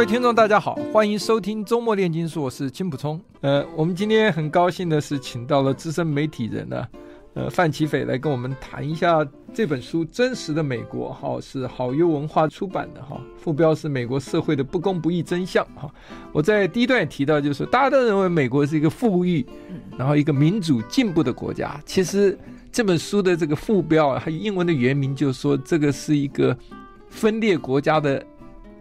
各位听众，大家好，欢迎收听周末炼金术，我是金普聪。呃，我们今天很高兴的是，请到了资深媒体人呢，呃，范奇斐来跟我们谈一下这本书《真实的美国》哈，是好优文化出版的哈，副标是美国社会的不公不义真相哈。我在第一段也提到，就是大家都认为美国是一个富裕，然后一个民主进步的国家。其实这本书的这个副标，还有英文的原名，就是说这个是一个分裂国家的。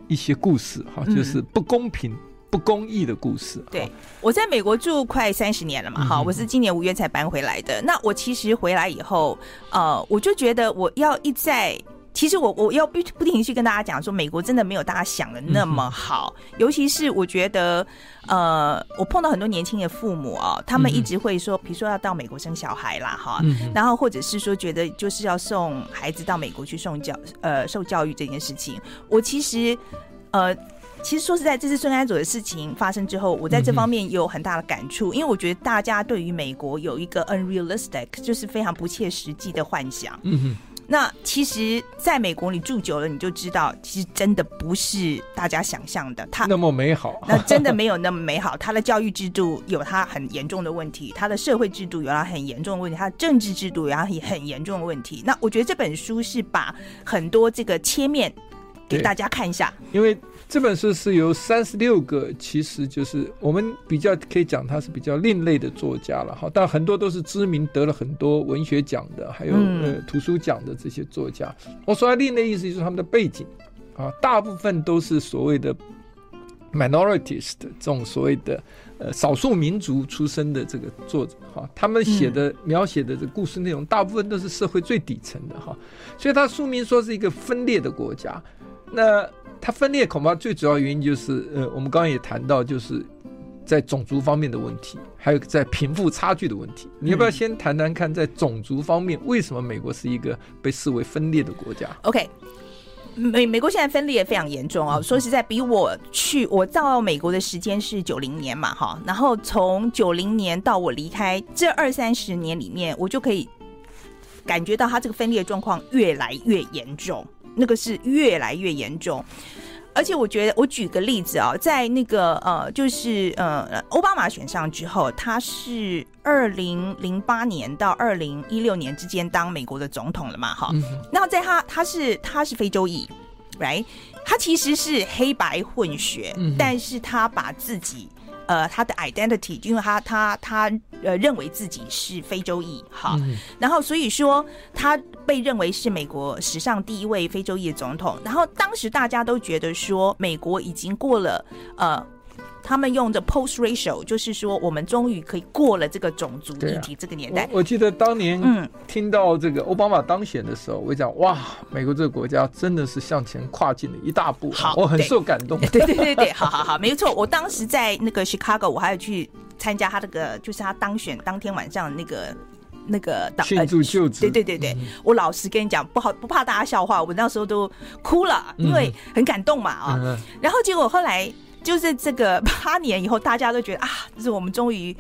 一些故事哈，就是不公平、嗯、不公义的故事。对，我在美国住快三十年了嘛，哈、嗯，我是今年五月才搬回来的。那我其实回来以后，呃，我就觉得我要一再，其实我我要不不停去跟大家讲说，美国真的没有大家想的那么好，嗯、尤其是我觉得。呃，我碰到很多年轻的父母啊，他们一直会说，比如说要到美国生小孩啦，哈、嗯，然后或者是说觉得就是要送孩子到美国去送教呃受教育这件事情。我其实呃，其实说实在，这次孙安佐的事情发生之后，我在这方面有很大的感触，因为我觉得大家对于美国有一个 unrealistic，就是非常不切实际的幻想。嗯哼。那其实，在美国你住久了，你就知道，其实真的不是大家想象的，它那么美好。那真的没有那么美好。它的教育制度有它很严重的问题，它的社会制度有它很严重的问题，它的政治制度有它很很严重的问题。那我觉得这本书是把很多这个切面给大家看一下，因为。这本书是由三十六个，其实就是我们比较可以讲，他是比较另类的作家了哈。但很多都是知名，得了很多文学奖的，还有呃图书奖的这些作家。我说的另类意思就是他们的背景啊，大部分都是所谓的 minorities 的这种所谓的呃少数民族出身的这个作者哈。他们写的描写的这故事内容，大部分都是社会最底层的哈。所以他书名说是一个分裂的国家，那。它分裂恐怕最主要原因就是，呃，我们刚刚也谈到，就是在种族方面的问题，还有在贫富差距的问题。你要不要先谈谈看，在种族方面，为什么美国是一个被视为分裂的国家？OK，美美国现在分裂非常严重啊。说实在，比我去我到美国的时间是九零年嘛，哈，然后从九零年到我离开这二三十年里面，我就可以感觉到它这个分裂状况越来越严重。那个是越来越严重，而且我觉得，我举个例子啊，在那个呃，就是呃，奥巴马选上之后，他是二零零八年到二零一六年之间当美国的总统了嘛，哈。然后在他他是他是非洲裔，right？他其实是黑白混血，但是他把自己。呃，他的 identity，因为他他他呃认为自己是非洲裔，哈，嗯、然后所以说他被认为是美国史上第一位非洲裔的总统，然后当时大家都觉得说美国已经过了呃。他们用的 post racial 就是说，我们终于可以过了这个种族议题这个年代。我，我记得当年嗯听到这个奥巴马当选的时候，我讲哇，美国这个国家真的是向前跨进了一大步。好，我很受感动。对对对 对，好好好，没错。我当时在那个 Chicago，我还有去参加他那个，就是他当选当天晚上那个那个庆祝就职。对对对对，我老实跟你讲，不好不怕大家笑话，我那时候都哭了，因为很感动嘛啊。然后结果后来。就是这个 八年以后，大家都觉得啊，就是我们终于，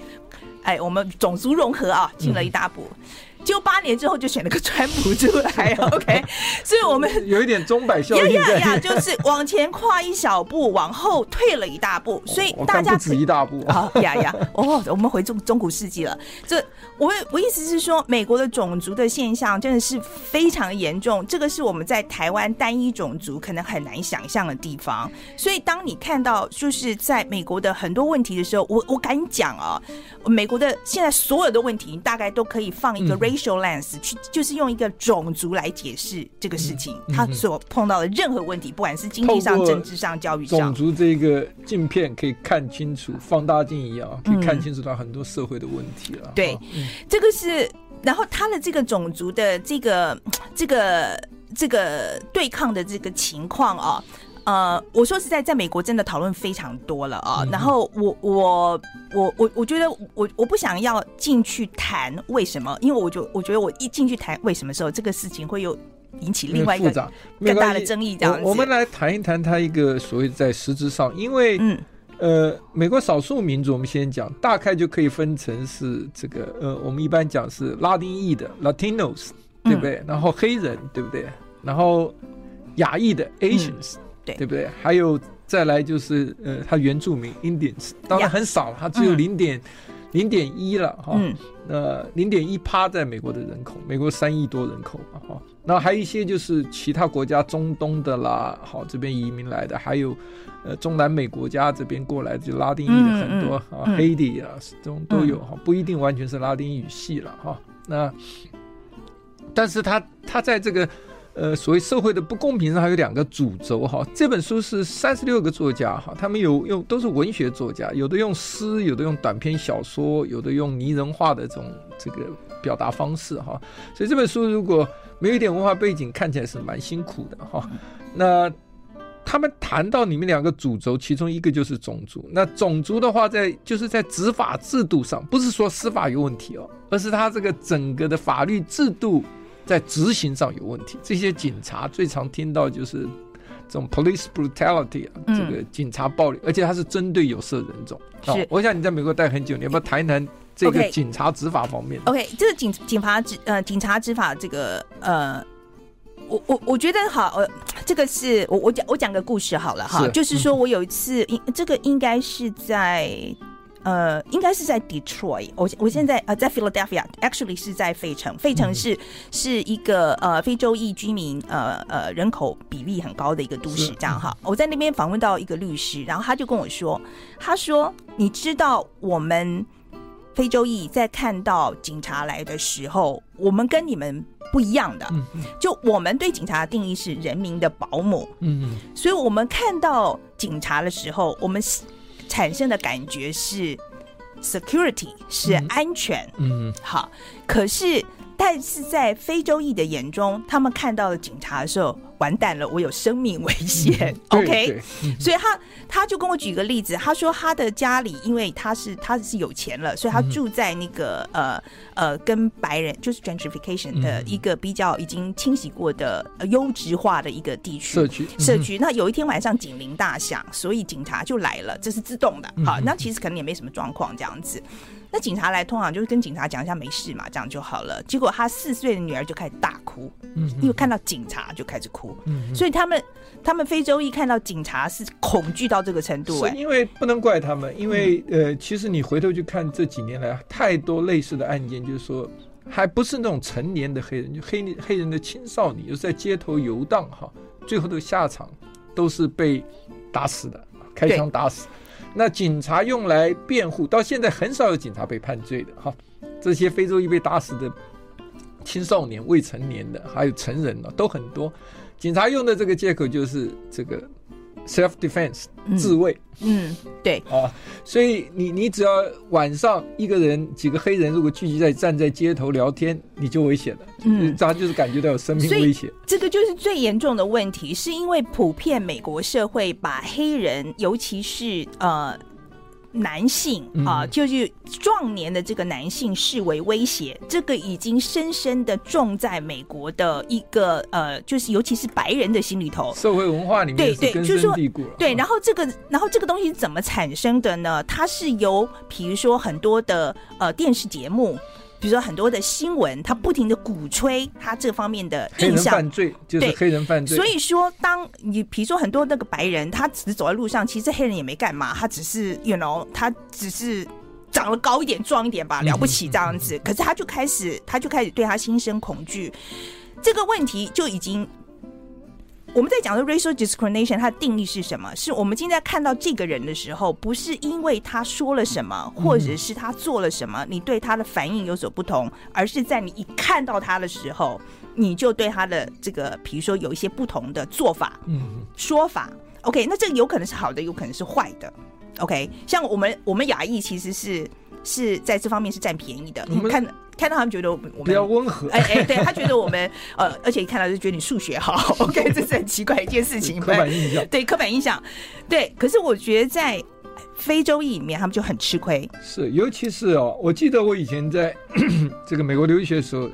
哎，我们种族融合啊，进了一大步。嗯就八年之后就选了个川普出来，OK，所以我们 有一点钟摆效应呀呀呀，就是往前跨一小步，往后退了一大步，所以大家不止一大步啊呀呀，哦，我们回中中古世纪了。这我我意思是说，美国的种族的现象真的是非常严重，这个是我们在台湾单一种族可能很难想象的地方。所以当你看到就是在美国的很多问题的时候，我我敢讲啊，美国的现在所有的问题，你大概都可以放一个 racial lens 去，就是用一个种族来解释这个事情，他所碰到的任何问题，不管是经济上、政治上、教育上，种族这个镜片可以看清楚，放大镜一样可以看清楚到很多社会的问题了。对，这个是，然后他的这个种族的这个这个这个对抗的这个情况啊。呃，我说实在，在美国真的讨论非常多了啊。嗯、然后我我我我我觉得我我不想要进去谈为什么，因为我就我觉得我一进去谈为什么时候，这个事情会有引起另外一个更大的争议。这样子，我，我们来谈一谈他一个所谓在实质上，因为嗯。呃，美国少数民族，我们先讲，大概就可以分成是这个，呃，我们一般讲是拉丁裔的 Latinos，对不对？嗯、然后黑人，对不对？然后亚裔的 Asians，、嗯、对，对不对？还有再来就是呃，他原住民 Indians，当然很少，他只有零点零点一了哈。嗯。呃，零点一趴在美国的人口，美国三亿多人口嘛哈。那还有一些就是其他国家中东的啦，好这边移民来的，还有。呃，中南美国家这边过来就拉丁裔的很多、啊，黑的啊，这种都有哈，不一定完全是拉丁语系了哈。那，但是他他在这个呃所谓社会的不公平上还有两个主轴哈。这本书是三十六个作家哈，他们有用都是文学作家，有的用诗，有的用短篇小说，有的用拟人化的这种这个表达方式哈。所以这本书如果没有一点文化背景，看起来是蛮辛苦的哈。那。他们谈到你们两个主轴，其中一个就是种族。那种族的话，在就是在执法制度上，不是说司法有问题哦，而是他这个整个的法律制度在执行上有问题。这些警察最常听到就是这种 police brutality 啊，这个警察暴力，而且他是针对有色人种。是、哦，我想你在美国待很久，你要不要谈一谈这个警察执法方面？OK，这个警警察执呃警察执法这个呃。我我我觉得好，呃，这个是我我讲我讲个故事好了哈，是就是说我有一次，应、嗯、这个应该是在呃，应该是在 Detroit，我我现在呃在 Philadelphia，actually 是在费城，费城是、嗯、是一个呃非洲裔居民呃呃人口比例很高的一个都市，这样哈，我在那边访问到一个律师，然后他就跟我说，他说你知道我们非洲裔在看到警察来的时候，我们跟你们。不一样的，就我们对警察的定义是人民的保姆，嗯，所以我们看到警察的时候，我们产生的感觉是 security 是安全，嗯，好，可是。但是在非洲裔的眼中，他们看到了警察的时候，完蛋了，我有生命危险。嗯、OK，所以他他就跟我举个例子，他说他的家里，因为他是他是有钱了，所以他住在那个、嗯、呃呃跟白人就是 gentrification 的一个比较已经清洗过的优质化的一个地区社区社区。那有一天晚上警铃大响，所以警察就来了，这是自动的。好，那其实可能也没什么状况这样子。那警察来，通常就是跟警察讲一下没事嘛，这样就好了。结果他四岁的女儿就开始大哭，嗯，因为看到警察就开始哭，嗯，所以他们他们非洲裔看到警察是恐惧到这个程度，哎，因为不能怪他们，因为呃，其实你回头去看这几年来太多类似的案件，就是说还不是那种成年的黑人，就黑黑人的青少年，就是在街头游荡哈，最后的下场都是被打死的，开枪打死。那警察用来辩护，到现在很少有警察被判罪的哈。这些非洲裔被打死的青少年、未成年的，还有成人呢，都很多。警察用的这个借口就是这个。Self defense，自卫。嗯，对啊，所以你你只要晚上一个人几个黑人如果聚集在站在街头聊天，你就危险了。嗯，他就是感觉到有生命危险。这个就是最严重的问题，是因为普遍美国社会把黑人，尤其是呃。男性啊，就是壮年的这个男性视为威胁，这个已经深深的种在美国的一个呃，就是尤其是白人的心里头，社会文化里面对对，就是说对，然后这个然后这个东西怎么产生的呢？它是由比如说很多的呃电视节目。比如说很多的新闻，他不停的鼓吹他这方面的印象，犯罪就是黑人犯罪。所以说，当你比如说很多那个白人，他只是走在路上，其实黑人也没干嘛，他只是，you know，他只是长得高一点、壮一点吧，了不起这样子。可是他就开始，他就开始对他心生恐惧，这个问题就已经。我们在讲的 racial discrimination，它的定义是什么？是我们今天在看到这个人的时候，不是因为他说了什么，或者是他做了什么，你对他的反应有所不同，而是在你一看到他的时候，你就对他的这个，比如说有一些不同的做法、嗯说法。OK，那这个有可能是好的，有可能是坏的。OK，像我们我们亚裔其实是是在这方面是占便宜的。你们看。看到他们觉得我们比较温和。哎哎，对他觉得我们 呃，而且一看到就觉得你数学好。OK，这是很奇怪一件事情。刻板印象。对刻板印象。对，可是我觉得在非洲裔里面，他们就很吃亏。是，尤其是哦，我记得我以前在 这个美国留学的时候。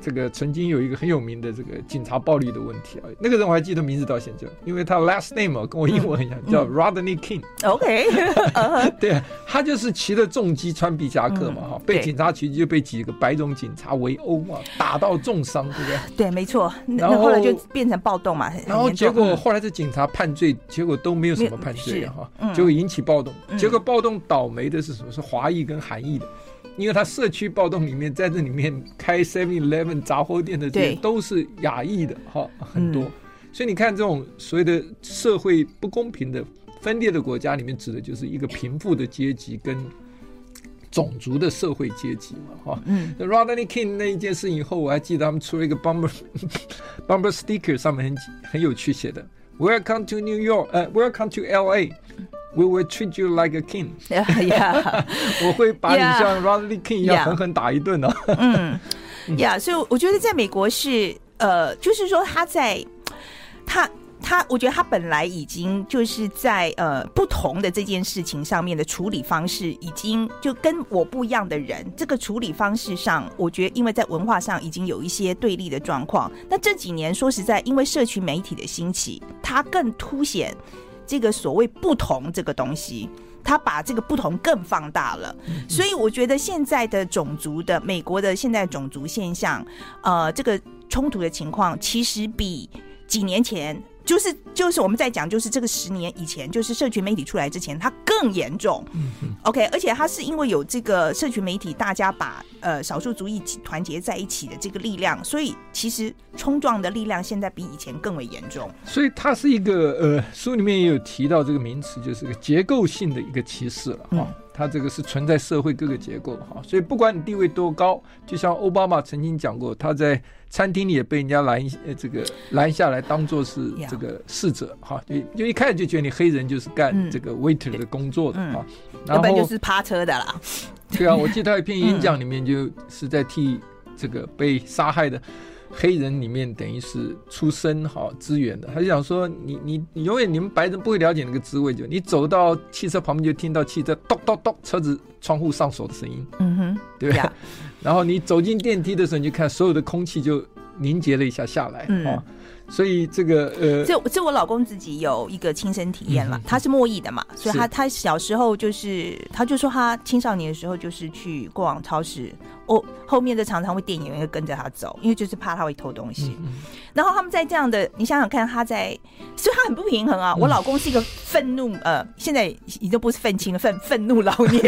这个曾经有一个很有名的这个警察暴力的问题啊，那个人我还记得名字到现在，因为他 last name 跟我英文很像，嗯、叫 Rodney King。OK，对，他就是骑着重机穿皮夹克嘛，哈、嗯，被警察局就被几个白种警察围殴嘛，打到重伤，对不对？对，没错。然后，后来就变成暴动嘛，然后结果后来这警察判罪，结果都没有什么判罪哈，结果引起暴动，结果暴动倒霉的是什么？是华裔跟韩裔的。因为他社区暴动里面，在这里面开 Seven Eleven 杂货店的这些都是亚裔的哈，很多。所以你看，这种所谓的社会不公平的分裂的国家里面，指的就是一个贫富的阶级跟种族的社会阶级嘛哈。嗯。Rodney King 那一件事以后，我还记得他们出了一个 bumper bumper sticker，上面很很有趣写的：Welcome to New York，呃，Welcome to LA。We will treat you like a king。我会把你像 Rodney King 一样狠狠打一顿的。嗯，呀，所以我觉得在美国是呃，就是说他在他他，我觉得他本来已经就是在呃不同的这件事情上面的处理方式，已经就跟我不一样的人，这个处理方式上，我觉得因为在文化上已经有一些对立的状况。那这几年说实在，因为社群媒体的兴起，它更凸显。这个所谓不同这个东西，他把这个不同更放大了，所以我觉得现在的种族的美国的现在种族现象，呃，这个冲突的情况其实比几年前。就是就是我们在讲，就是这个十年以前，就是社群媒体出来之前，它更严重。OK，而且它是因为有这个社群媒体，大家把呃少数族裔团结在一起的这个力量，所以其实冲撞的力量现在比以前更为严重。所以它是一个呃，书里面也有提到这个名词，就是个结构性的一个歧视了哈。它这个是存在社会各个结构哈，所以不管你地位多高，就像奥巴马曾经讲过，他在。餐厅里也被人家拦，呃，这个拦下来当做是这个侍者哈，就就一开始就觉得你黑人就是干这个 waiter 的工作的哈，然后就是趴车的啦。对啊，我记得他一篇演讲 里面就是在替这个被杀害的黑人里面等于是出身哈资源的，他就想说你你你永远你们白人不会了解那个滋味，就你走到汽车旁边就听到汽车咚咚咚车子窗户上锁的声音，嗯哼，对吧？然后你走进电梯的时候，你就看所有的空气就凝结了一下下来，嗯、啊。所以这个呃，这这我老公自己有一个亲身体验了，嗯、他是莫裔的嘛，所以他他小时候就是，他就说他青少年的时候就是去逛网超市，哦，后面的常常会店员会跟着他走，因为就是怕他会偷东西。嗯、然后他们在这样的，你想想看，他在，所以他很不平衡啊。我老公是一个愤怒，呃，现在已经不是愤青了，愤愤怒老年。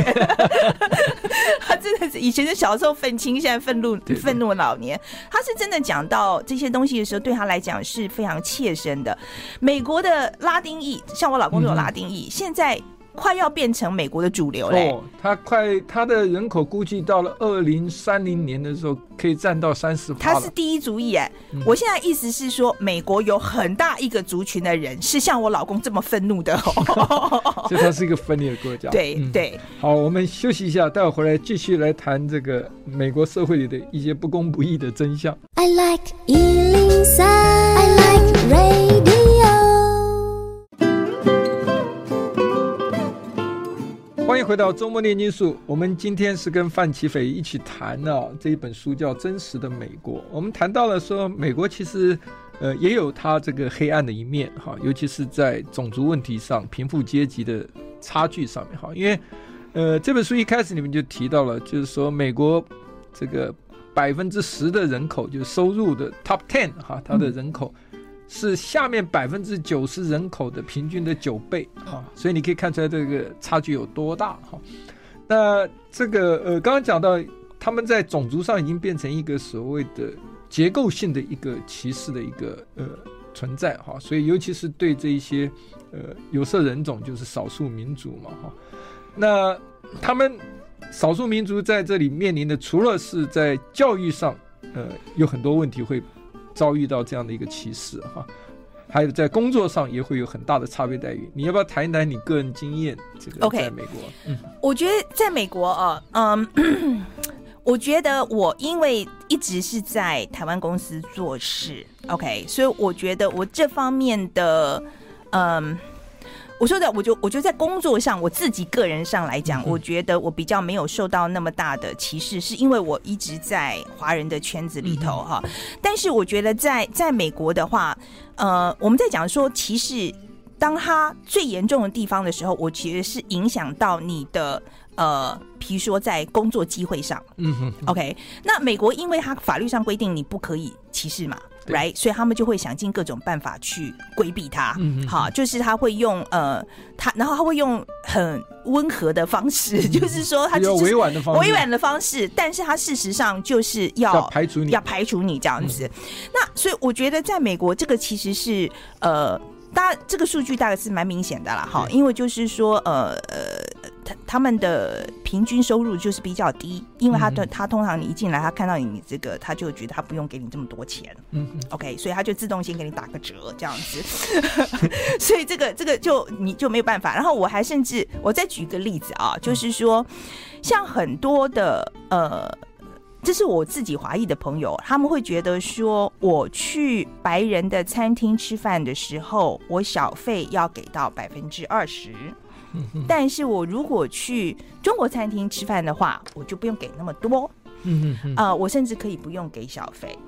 他真的是以前是小时候愤青，现在愤怒愤怒老年。他是真的讲到这些东西的时候，对他来讲是。非常切身的。美国的拉丁裔，像我老公这种拉丁裔，嗯、现在快要变成美国的主流嘞。哦，他快，他的人口估计到了二零三零年的时候，可以占到三十。他是第一族裔哎。嗯、我现在意思是说，美国有很大一个族群的人是像我老公这么愤怒的。所以它是一个分裂的国家。对对、嗯。好，我们休息一下，待会回来继续来谈这个美国社会里的一些不公不义的真相。I like 欢迎回到周末炼金术。我们今天是跟范奇斐一起谈的、这一本书叫《真实的美国》。我们谈到了说，美国其实呃也有它这个黑暗的一面哈，尤其是在种族问题上、贫富阶级的差距上面哈。因为呃这本书一开始你们就提到了，就是说美国这个百分之十的人口就是收入的 top ten 哈，它的人口。是下面百分之九十人口的平均的九倍啊，所以你可以看出来这个差距有多大哈。那这个呃，刚刚讲到他们在种族上已经变成一个所谓的结构性的一个歧视的一个呃存在哈，所以尤其是对这一些呃有色人种，就是少数民族嘛哈。那他们少数民族在这里面临的，除了是在教育上呃有很多问题会。遭遇到这样的一个歧视哈，还有在工作上也会有很大的差别待遇。你要不要谈一谈你个人经验？这个在美国，嗯，我觉得在美国啊，嗯，我觉得我因为一直是在台湾公司做事，OK，所以我觉得我这方面的，嗯。我说的，我就我觉得在工作上，我自己个人上来讲，我觉得我比较没有受到那么大的歧视，是因为我一直在华人的圈子里头哈。但是我觉得在在美国的话，呃，我们在讲说歧视，当它最严重的地方的时候，我觉得是影响到你的呃，比如说在工作机会上，嗯哼，OK。那美国因为它法律上规定你不可以歧视嘛。Right，所以他们就会想尽各种办法去规避它。嗯，好，就是他会用呃，他然后他会用很温和的方式，嗯、就是说他就是委婉的方式，委婉的方式，但是他事实上就是要，要排除你，要排除你这样子。嗯、那所以我觉得在美国，这个其实是呃，大家这个数据大概是蛮明显的啦。哈，因为就是说呃呃。他他们的平均收入就是比较低，因为他的他通常你一进来，他看到你这个，他就觉得他不用给你这么多钱，嗯，OK，所以他就自动先给你打个折这样子，所以这个这个就你就没有办法。然后我还甚至我再举一个例子啊，就是说像很多的呃，这是我自己华裔的朋友，他们会觉得说，我去白人的餐厅吃饭的时候，我小费要给到百分之二十。但是我如果去中国餐厅吃饭的话，我就不用给那么多。嗯嗯啊，我甚至可以不用给小费。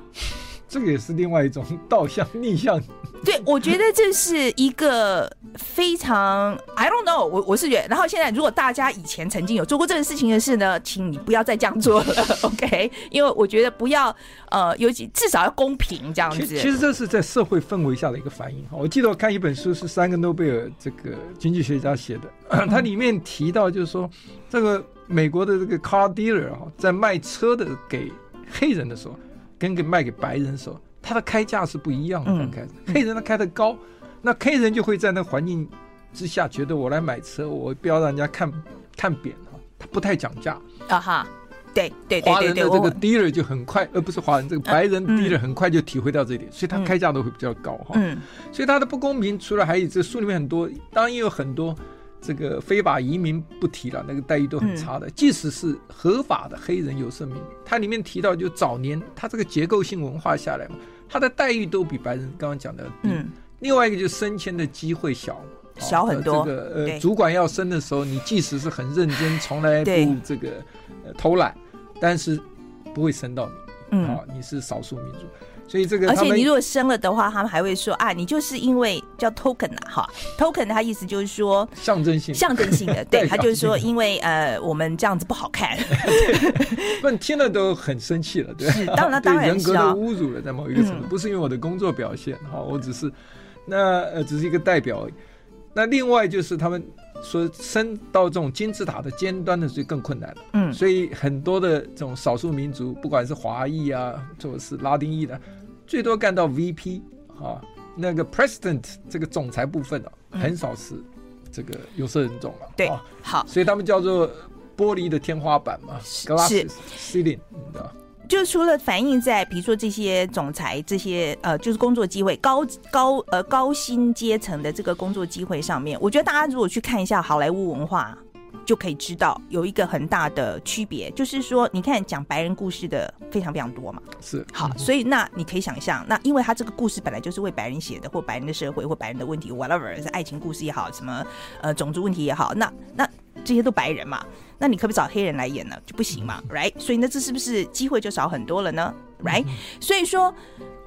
这个也是另外一种 倒向逆向。对，我觉得这是一个非常 I don't know，我我是觉得，然后现在如果大家以前曾经有做过这个事情的事呢，请你不要再这样做了，OK？因为我觉得不要呃，尤其至少要公平这样子。其实这是在社会氛围下的一个反应。我记得我看一本书是三个诺贝尔这个经济学家写的，它里面提到就是说，这个美国的这个 car dealer 啊，在卖车的给黑人的时候。跟给卖给白人的时候，他的开价是不一样的。刚开始，黑人他开的高，那黑人就会在那环境之下觉得我来买车，我不要让人家看看扁哈，他不太讲价啊哈。对对对，华人的这个 dealer 就很快，而不是华人这个白人 dealer 很快就体会到这一点，所以他开价都会比较高哈。嗯，所以他的不公平，除了还有这书里面很多，当然也有很多。这个非法移民不提了，那个待遇都很差的。嗯、即使是合法的黑人有色民，它里面提到，就早年他这个结构性文化下来嘛，他的待遇都比白人刚刚讲的低。嗯、另外一个就是升迁的机会小，小很多。这个呃，主管要升的时候，你即使是很认真，从来不这个呃偷懒，但是不会升到你。嗯，啊，你是少数民族。所以这个，而且你如果生了的话，他们还会说啊，你就是因为叫 token 啊，哈，token 它意思就是说象征性、象征性的，对，他就是说，因为呃，我们这样子不好看，不，听了都很生气了，对，是，当然 当然人格的侮辱了，在某一个程度，不是因为我的工作表现，哈，我只是那呃，只是一个代表。而已。那另外就是他们说升到这种金字塔的尖端的，就更困难了，嗯，所以很多的这种少数民族，不管是华裔啊，或者是拉丁裔的。最多干到 VP 啊，那个 President 这个总裁部分啊，很少是这个有色人种了。对，好，所以他们叫做玻璃的天花板嘛，Glass Ceiling，你知道。就除了反映在比如说这些总裁这些呃，就是工作机会高高呃高薪阶层的这个工作机会上面，我觉得大家如果去看一下好莱坞文化。就可以知道有一个很大的区别，就是说，你看讲白人故事的非常非常多嘛，是。好，所以那你可以想象，那因为他这个故事本来就是为白人写的，或白人的社会，或白人的问题，whatever 是爱情故事也好，什么呃种族问题也好，那那这些都白人嘛，那你可不可以找黑人来演呢？就不行嘛，right？所以那这是不是机会就少很多了呢？right？所以说。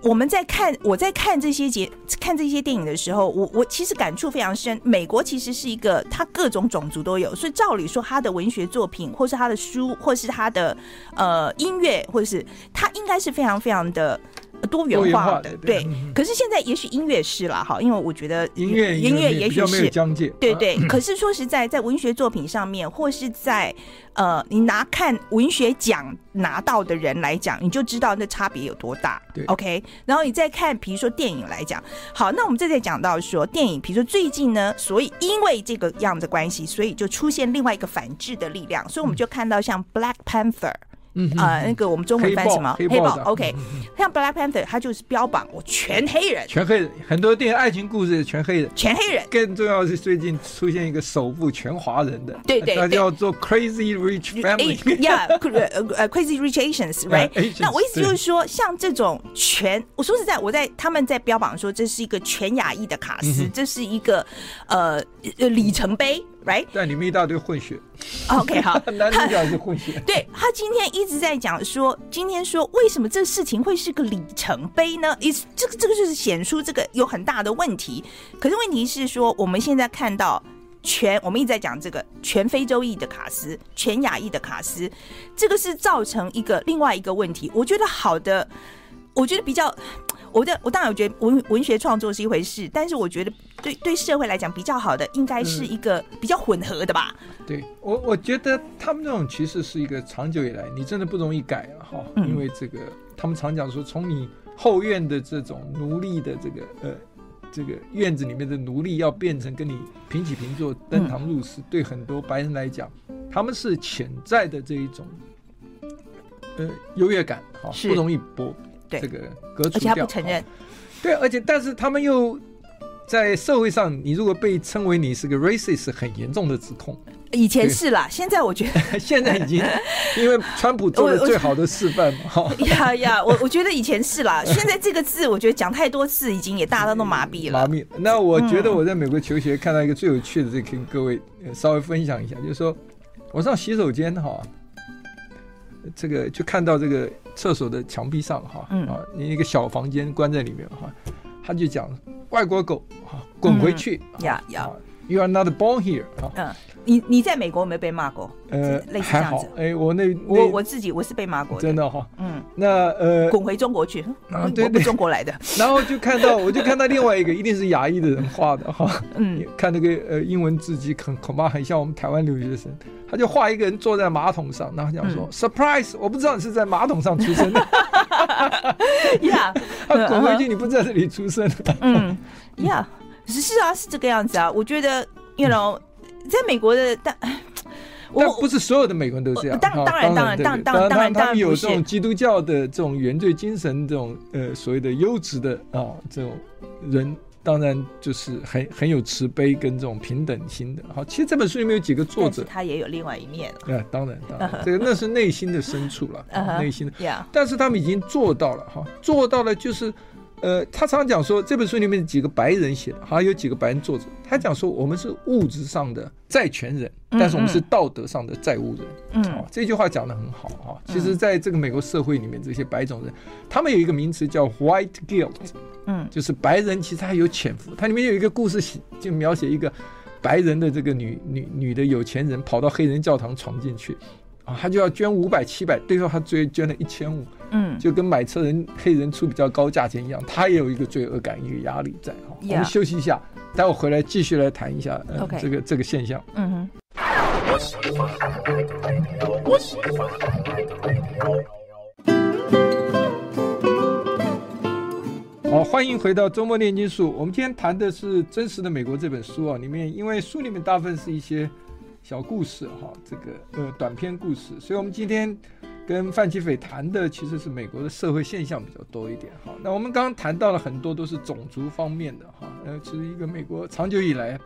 我们在看，我在看这些节看这些电影的时候，我我其实感触非常深。美国其实是一个，它各种种族都有，所以照理说，他的文学作品，或是他的书，或是他的呃音乐，或者是他应该是非常非常的。多元化的对，可是现在也许音乐是了哈，因为我觉得音乐音乐也许是疆界，对对。可是说实在，在文学作品上面，或是在呃，你拿看文学奖拿到的人来讲，你就知道那差别有多大。对，OK。然后你再看，比如说电影来讲，好，那我们这再讲到说电影，比如说最近呢，所以因为这个样子关系，所以就出现另外一个反制的力量，所以我们就看到像 Black Panther。嗯呃，那个我们中文翻什么？黑豹。豹 OK，像 Black Panther，他就是标榜我全黑人，全黑人，很多电影爱情故事全黑人，全黑人。更重要的是最近出现一个首部全华人的，对对，他叫做 Crazy Rich Family，Yeah，呃 Crazy Rich Asians，Right？那我意思就是说，像这种全，我说实在，我在他们在标榜说这是一个全亚裔的卡司，这是一个呃里程碑。Right，但里面一大堆混血。OK，好，男主角是混血。对，他今天一直在讲说，今天说为什么这事情会是个里程碑呢？意思这个这个就是显出这个有很大的问题。可是问题是说，我们现在看到全，我们一直在讲这个全非洲裔的卡斯，全亚裔的卡斯，这个是造成一个另外一个问题。我觉得好的，我觉得比较。我的我当然我觉得文文学创作是一回事，但是我觉得对对社会来讲比较好的，应该是一个比较混合的吧。嗯、对我我觉得他们这种其实是一个长久以来你真的不容易改啊哈，因为这个他们常讲说，从你后院的这种奴隶的这个呃这个院子里面的奴隶要变成跟你平起平坐登堂入室，对很多白人来讲，他们是潜在的这一种呃优越感哈，不容易剥。对这个革除掉，而且他不承认。对，而且但是他们又在社会上，你如果被称为你是个 racist，很严重的指控。以前是啦，现在我觉得 现在已经因为川普做了最好的示范嘛。呀呀，我我觉得以前是啦，现在这个字我觉得讲太多次，已经也大家都麻痹了。麻痹。那我觉得我在美国求学看到一个最有趣的，这跟各位稍微分享一下，就是说我上洗手间哈。这个就看到这个厕所的墙壁上哈，嗯、啊，你一个小房间关在里面哈，他就讲外国狗哈，滚回去呀呀，You are not born here 啊。嗯，你你在美国有没有被骂过？呃，类似这样子。哎，我那我我自己我是被骂过的，真的哈。嗯，那呃，滚回中国去啊，对，对，中国来的。然后就看到，我就看到另外一个，一定是亚裔的人画的哈。嗯，看那个呃英文字迹，恐恐怕很像我们台湾留学生。他就画一个人坐在马桶上，然后讲说、嗯、：“Surprise！我不知道你是在马桶上出生的。”呀，他滚回去，你不在这里出生的。嗯，呀，是是啊，是这个样子啊。我觉得，you know，在美国的但，但不是所有的美国人都这样。当当然当然当当然当然，他们有这种基督教的这种原罪精神，这种呃所谓的优质的啊这种人。当然，就是很很有慈悲跟这种平等心的。好，其实这本书里面有几个作者，他也有另外一面。啊，当然，当然，这个那是内心的深处了，内心的。但是他们已经做到了哈，做到了就是。呃，他常常讲说，这本书里面几个白人写的，好像有几个白人作者，他讲说我们是物质上的债权人，但是我们是道德上的债务人。嗯，哦，这句话讲得很好啊。其实，在这个美国社会里面，这些白种人，他们有一个名词叫 white guilt，嗯，就是白人其实还有潜伏。它里面有一个故事，就描写一个白人的这个女女女的有钱人跑到黑人教堂闯进去。啊他就要捐五百七百，最后他最捐了一千五，嗯，就跟买车人黑人出比较高价钱一样，他也有一个罪恶感，一个压力在.我们休息一下，待会回来继续来谈一下.这个这个现象。嗯哼。好，欢迎回到周末炼金术。我们今天谈的是《真实的美国》这本书啊，里面因为书里面大部分是一些。小故事哈，这个呃短篇故事，所以我们今天跟范奇斐谈的其实是美国的社会现象比较多一点哈。那我们刚刚谈到了很多都是种族方面的哈，呃，其实一个美国长久以来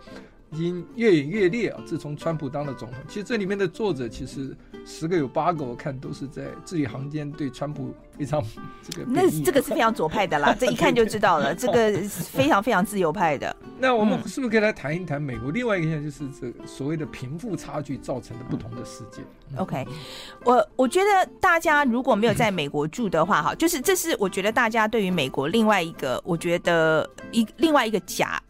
经越演越烈啊。自从川普当了总统，其实这里面的作者其实十个有八个我看都是在字里行间对川普非常这个。那这个是非常左派的啦，这一看就知道了，这个非常非常自由派的。那我们是不是可以来谈一谈美国另外一个现象，就是这个所谓的贫富差距造成的不同的世界？OK，我我觉得大家如果没有在美国住的话，哈，就是这是我觉得大家对于美国另外一个，我觉得一另外一个假。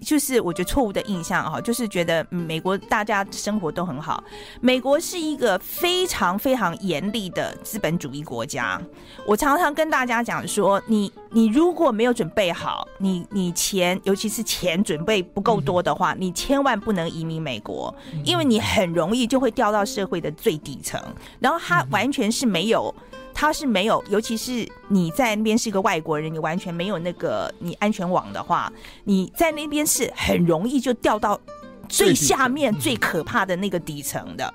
就是我觉得错误的印象哈，就是觉得美国大家生活都很好。美国是一个非常非常严厉的资本主义国家。我常常跟大家讲说，你你如果没有准备好，你你钱尤其是钱准备不够多的话，你千万不能移民美国，因为你很容易就会掉到社会的最底层，然后它完全是没有。他是没有，尤其是你在那边是一个外国人，你完全没有那个你安全网的话，你在那边是很容易就掉到最下面最可怕的那个底层的。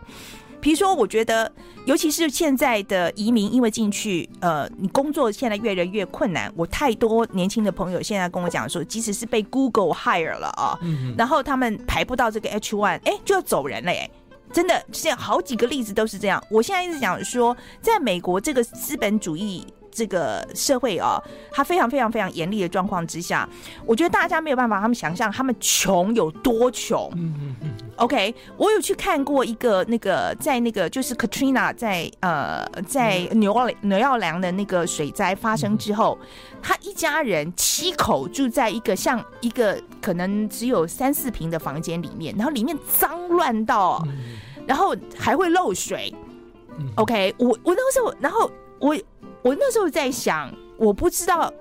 比如说，我觉得，尤其是现在的移民，因为进去，呃，你工作现在越来越困难。我太多年轻的朋友现在跟我讲说，即使是被 Google hire 了啊，嗯、然后他们排不到这个 H one，哎，就要走人了，哎，真的，现在好几个例子都是这样。我现在一直讲说，在美国这个资本主义。这个社会哦，它非常非常非常严厉的状况之下，我觉得大家没有办法，他们想象他们穷有多穷。嗯嗯嗯。OK，我有去看过一个那个在那个就是 Katrina 在呃在纽奥纽奥良的那个水灾发生之后，他一家人七口住在一个像一个可能只有三四平的房间里面，然后里面脏乱到，然后还会漏水。OK，我我那个时候，然后我。我那时候在想，我不知道，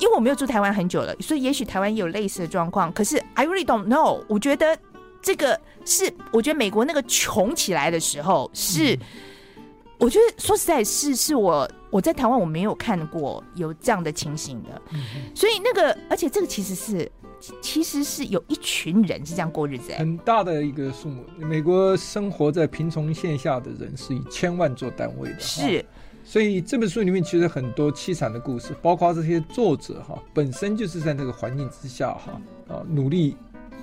因为我没有住台湾很久了，所以也许台湾也有类似的状况。可是 I really don't know。我觉得这个是，我觉得美国那个穷起来的时候是，我觉得说实在，是是我我在台湾我没有看过有这样的情形的。所以那个，而且这个其实是，其实是有一群人是这样过日子，很大的一个数目。美国生活在贫穷线下的人是以千万做单位的，是。所以这本书里面其实很多凄惨的故事，包括这些作者哈本身就是在那个环境之下哈啊努力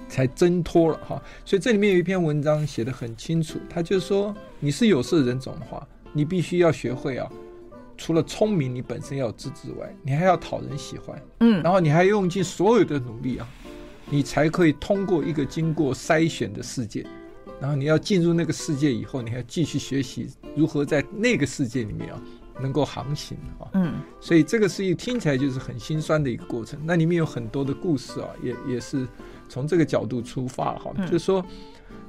才挣脱了哈。所以这里面有一篇文章写得很清楚，他就是说你是有色人种的话，你必须要学会啊，除了聪明你本身要有资质外，你还要讨人喜欢，嗯，然后你还用尽所有的努力啊，你才可以通过一个经过筛选的世界。然后你要进入那个世界以后，你还要继续学习如何在那个世界里面啊，能够航行啊。嗯，所以这个是一听起来就是很心酸的一个过程。那里面有很多的故事啊，也也是从这个角度出发哈，就是说，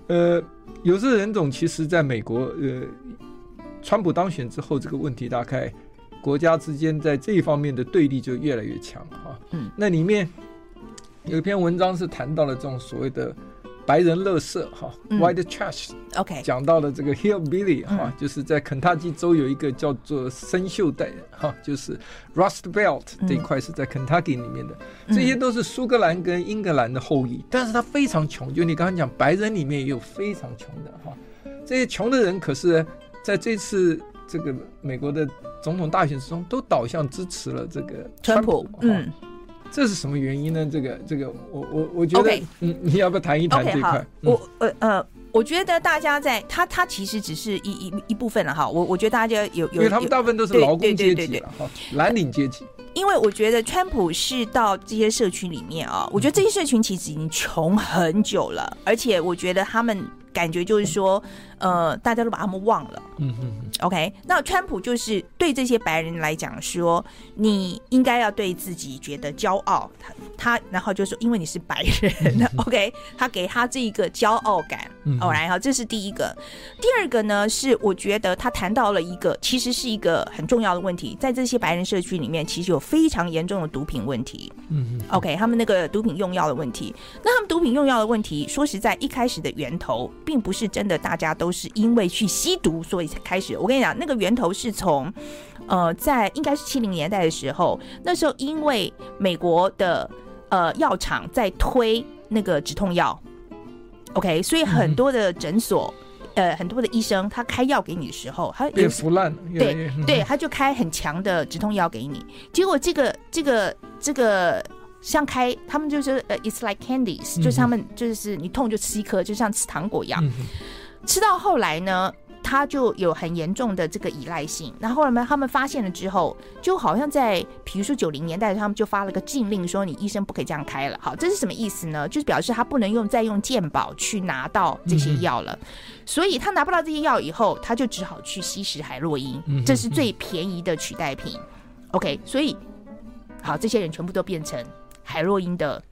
呃，有色人种其实在美国，呃，川普当选之后，这个问题大概国家之间在这一方面的对立就越来越强哈。嗯，那里面有一篇文章是谈到了这种所谓的。白人乐色哈，white trash，OK，讲到了这个 hillbilly 哈，就是在肯塔基州有一个叫做生锈带哈，就是 Rust Belt 这一块是在肯塔基里面的，这些都是苏格兰跟英格兰的后裔，但是他非常穷，就你刚刚讲白人里面也有非常穷的哈，这些穷的人可是在这次这个美国的总统大选之中都倒向支持了这个川普，嗯。这是什么原因呢？这个这个，我我我觉得嗯，你要不要谈一谈这一块我呃呃，我觉得大家在他他其实只是一一一部分了哈。我我觉得大家有有，因为他们大部分都是劳工阶级了哈，蓝领阶级。因为我觉得川普是到这些社区里面啊，我觉得这些社群其实已经穷很久了，而且我觉得他们感觉就是说。呃，大家都把他们忘了。嗯嗯 OK，那川普就是对这些白人来讲说，你应该要对自己觉得骄傲。他他，然后就说，因为你是白人。嗯、OK，他给他这一个骄傲感。嗯然后，这是第一个。第二个呢，是我觉得他谈到了一个，其实是一个很重要的问题，在这些白人社区里面，其实有非常严重的毒品问题。嗯 OK，他们那个毒品用药的问题，那他们毒品用药的问题，说实在，一开始的源头并不是真的，大家都。是因为去吸毒，所以才开始。我跟你讲，那个源头是从，呃，在应该是七零年代的时候，那时候因为美国的呃药厂在推那个止痛药，OK，所以很多的诊所，嗯、呃，很多的医生他开药给你的时候，他也腐烂，对对，他就开很强的止痛药给你。结果这个这个这个像开，他们就是呃，it's like candies，、嗯、就是他们就是你痛就吃一颗，就像吃糖果一样。嗯吃到后来呢，他就有很严重的这个依赖性。然后后来呢，他们发现了之后，就好像在比如说九零年代，他们就发了个禁令，说你医生不可以这样开了。好，这是什么意思呢？就是表示他不能用再用健保去拿到这些药了。嗯、所以他拿不到这些药以后，他就只好去吸食海洛因，这是最便宜的取代品。OK，所以好，这些人全部都变成海洛因的，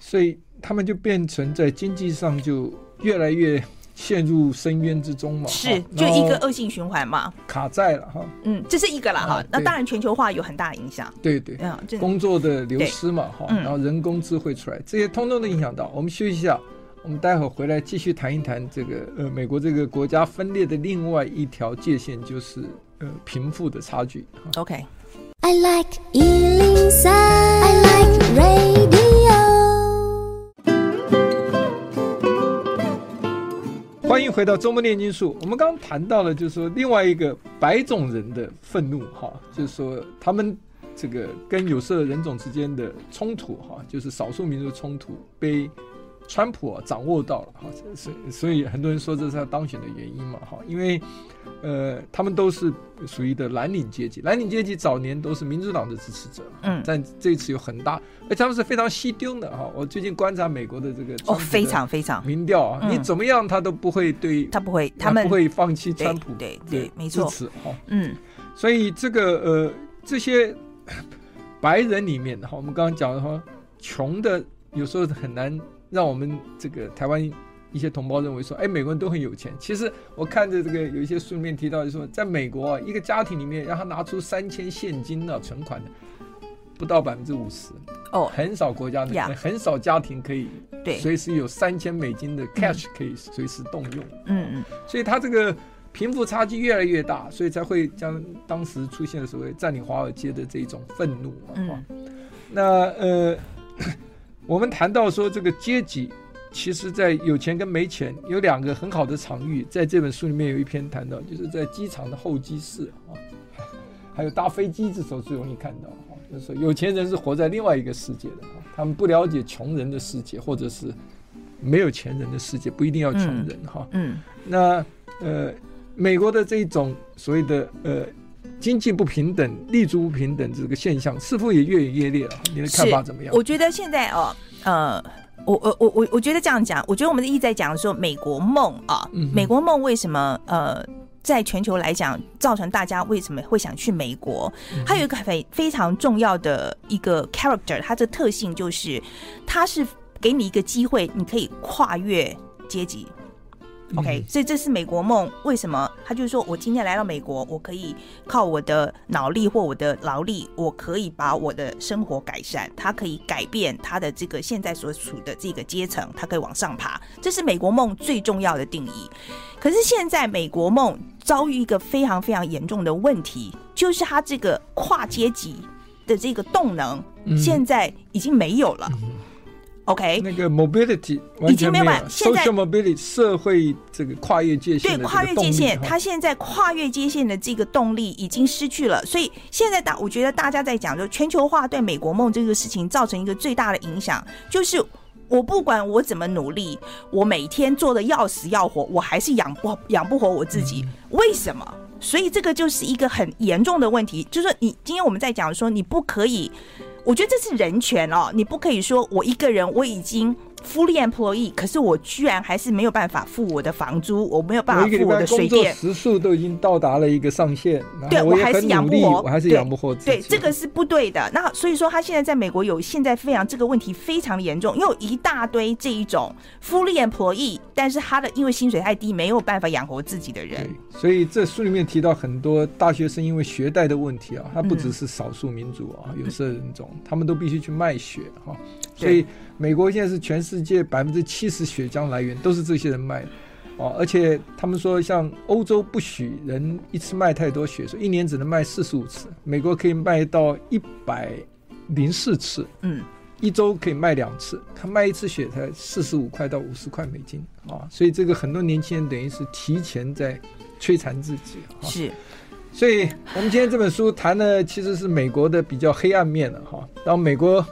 所以他们就变成在经济上就越来越。陷入深渊之中嘛，是就一个恶性循环嘛，卡在了哈。嗯，这是一个了哈。啊、那当然，全球化有很大影响。对对，嗯，工作的流失嘛哈，然后人工智慧出来，这些通通都影响到。我们休息一下，我们待会儿回来继续谈一谈这个呃，美国这个国家分裂的另外一条界限，就是呃贫富的差距。OK。I like 103, I like radio. 欢迎回到周末炼金术。我们刚刚谈到了，就是说另外一个白种人的愤怒，哈，就是说他们这个跟有色人种之间的冲突，哈，就是少数民族冲突被川普啊掌握到了，哈，所以所以很多人说这是他当选的原因嘛，哈，因为。呃，他们都是属于的蓝领阶级，蓝领阶级早年都是民主党的支持者，嗯，但这一次有很大，而他们是非常西丢的哈。我最近观察美国的这个哦，非常非常民调啊，你怎么样他都不会对，他不会，他们不会放弃川普，对对，没错，支持哈，嗯，所以这个呃这些白人里面哈，我们刚刚讲的话，穷的有时候很难让我们这个台湾。一些同胞认为说，哎，美国人都很有钱。其实我看着这个有一些书里面提到，就说，在美国啊，一个家庭里面让他拿出三千现金的存款的，不到百分之五十。哦，很少国家的.很少家庭可以对随时有三千美金的 cash 可以随时动用。嗯嗯。所以他这个贫富差距越来越大，所以才会将当时出现的所谓占领华尔街的这种愤怒嘛。嗯。那呃，我们谈到说这个阶级。其实，在有钱跟没钱有两个很好的场域，在这本书里面有一篇谈到，就是在机场的候机室啊，还有搭飞机的时候最容易看到啊，就是说有钱人是活在另外一个世界的啊，他们不了解穷人的世界，或者是没有钱人的世界，不一定要穷人哈。嗯。那呃，美国的这种所谓的呃经济不平等、立足不平等这个现象，似乎也越演越烈了。你的看法怎么样？我觉得现在哦，呃。我我我我我觉得这样讲，我觉得我们一直在讲说美国梦啊，美国梦为什么呃，在全球来讲造成大家为什么会想去美国？它有一个非非常重要的一个 character，它的特性就是它是给你一个机会，你可以跨越阶级。OK，所以这是美国梦。为什么？他就是说我今天来到美国，我可以靠我的脑力或我的劳力，我可以把我的生活改善。他可以改变他的这个现在所处的这个阶层，他可以往上爬。这是美国梦最重要的定义。可是现在美国梦遭遇一个非常非常严重的问题，就是他这个跨阶级的这个动能现在已经没有了。OK，那个 mobility 已经没有 social mobility 社会这个跨越界限，对跨越界限，它现在跨越界限的这个动力已经失去了。所以现在大，我觉得大家在讲，就全球化对美国梦这个事情造成一个最大的影响，就是我不管我怎么努力，我每天做的要死要活，我还是养不养不活我自己。为什么？所以这个就是一个很严重的问题。就是说，你今天我们在讲说，你不可以。我觉得这是人权哦，你不可以说我一个人我已经 fully employee，可是我居然还是没有办法付我的房租，我没有办法付我的水电。时数都已经到达了一个上限，对我还是养不活，我还是养不活自己。对，这个是不对的。那所以说，他现在在美国有现在非常这个问题非常的严重，因为有一大堆这一种 fully employee，但是他的因为薪水太低，没有办法养活自己的人。所以这书里面提到很多大学生因为学贷的问题啊，他不只是少数民族啊，有色人种，他们都必须去卖血哈。所以美国现在是全世界百分之七十血浆来源都是这些人卖的，哦，而且他们说像欧洲不许人一次卖太多血，说一年只能卖四十五次，美国可以卖到一百零四次，嗯，一周可以卖两次，他卖一次血才四十五块到五十块美金。啊，所以这个很多年轻人等于是提前在摧残自己，是，所以我们今天这本书谈的其实是美国的比较黑暗面的哈，然后美国。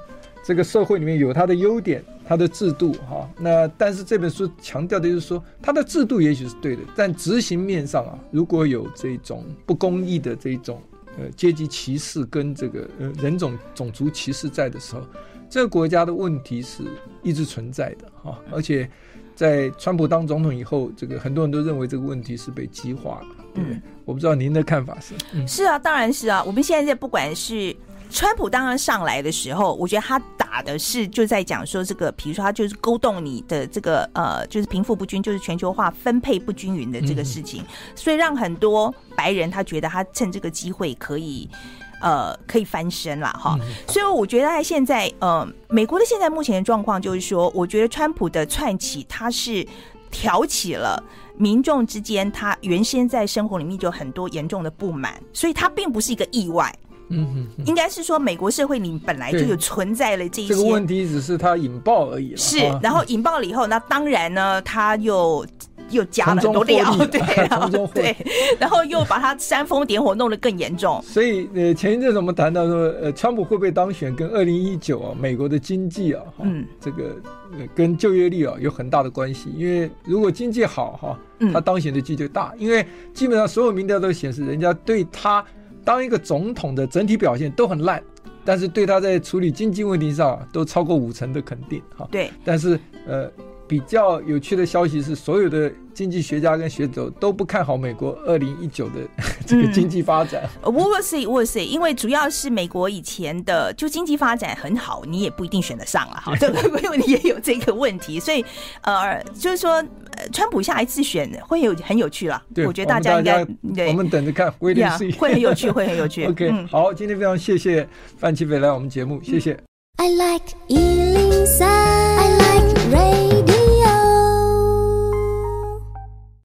这个社会里面有它的优点，它的制度哈。那但是这本书强调的就是说，它的制度也许是对的，但执行面上啊，如果有这种不公义的这种呃阶级歧视跟这个呃人种种族歧视在的时候，这个国家的问题是一直存在的哈。而且在川普当总统以后，这个很多人都认为这个问题是被激化了，对？我不知道您的看法是？嗯，是啊，当然是啊。我们现在在不管是。川普当然上来的时候，我觉得他打的是就在讲说这个，比如说他就是勾动你的这个呃，就是贫富不均，就是全球化分配不均匀的这个事情，所以让很多白人他觉得他趁这个机会可以呃可以翻身了哈。所以我觉得在现在呃，美国的现在目前的状况就是说，我觉得川普的窜起，他是挑起了民众之间他原先在生活里面就很多严重的不满，所以他并不是一个意外。嗯嗯，应该是说美国社会里本来就有存在了这一些，这个问题只是它引爆而已了。是，然后引爆了以后，那当然呢，他又又加了很多料，对，然后 对，然后又把它煽风点火，弄得更严重。所以呃，前一阵子我们谈到说，呃，川普会不会当选，跟二零一九啊，美国的经济啊，嗯，这个呃跟就业率啊有很大的关系。因为如果经济好哈，他当选的机会就大。因为基本上所有民调都显示，人家对他当一个总统的整体表现都很烂。但是对他在处理经济问题上都超过五成的肯定哈。对。但是呃，比较有趣的消息是，所有的经济学家跟学者都不看好美国二零一九的这个经济发展。我我是我是，因为主要是美国以前的就经济发展很好，你也不一定选得上啊。哈，对，因为你也有这个问题，所以呃，就是说。川普下一次选会有很有趣了，对，我觉得大家应该对，我们等着看，威廉斯会很有趣，会很有趣。OK，、嗯、好，今天非常谢谢范琪斐来我们节目，谢谢。I like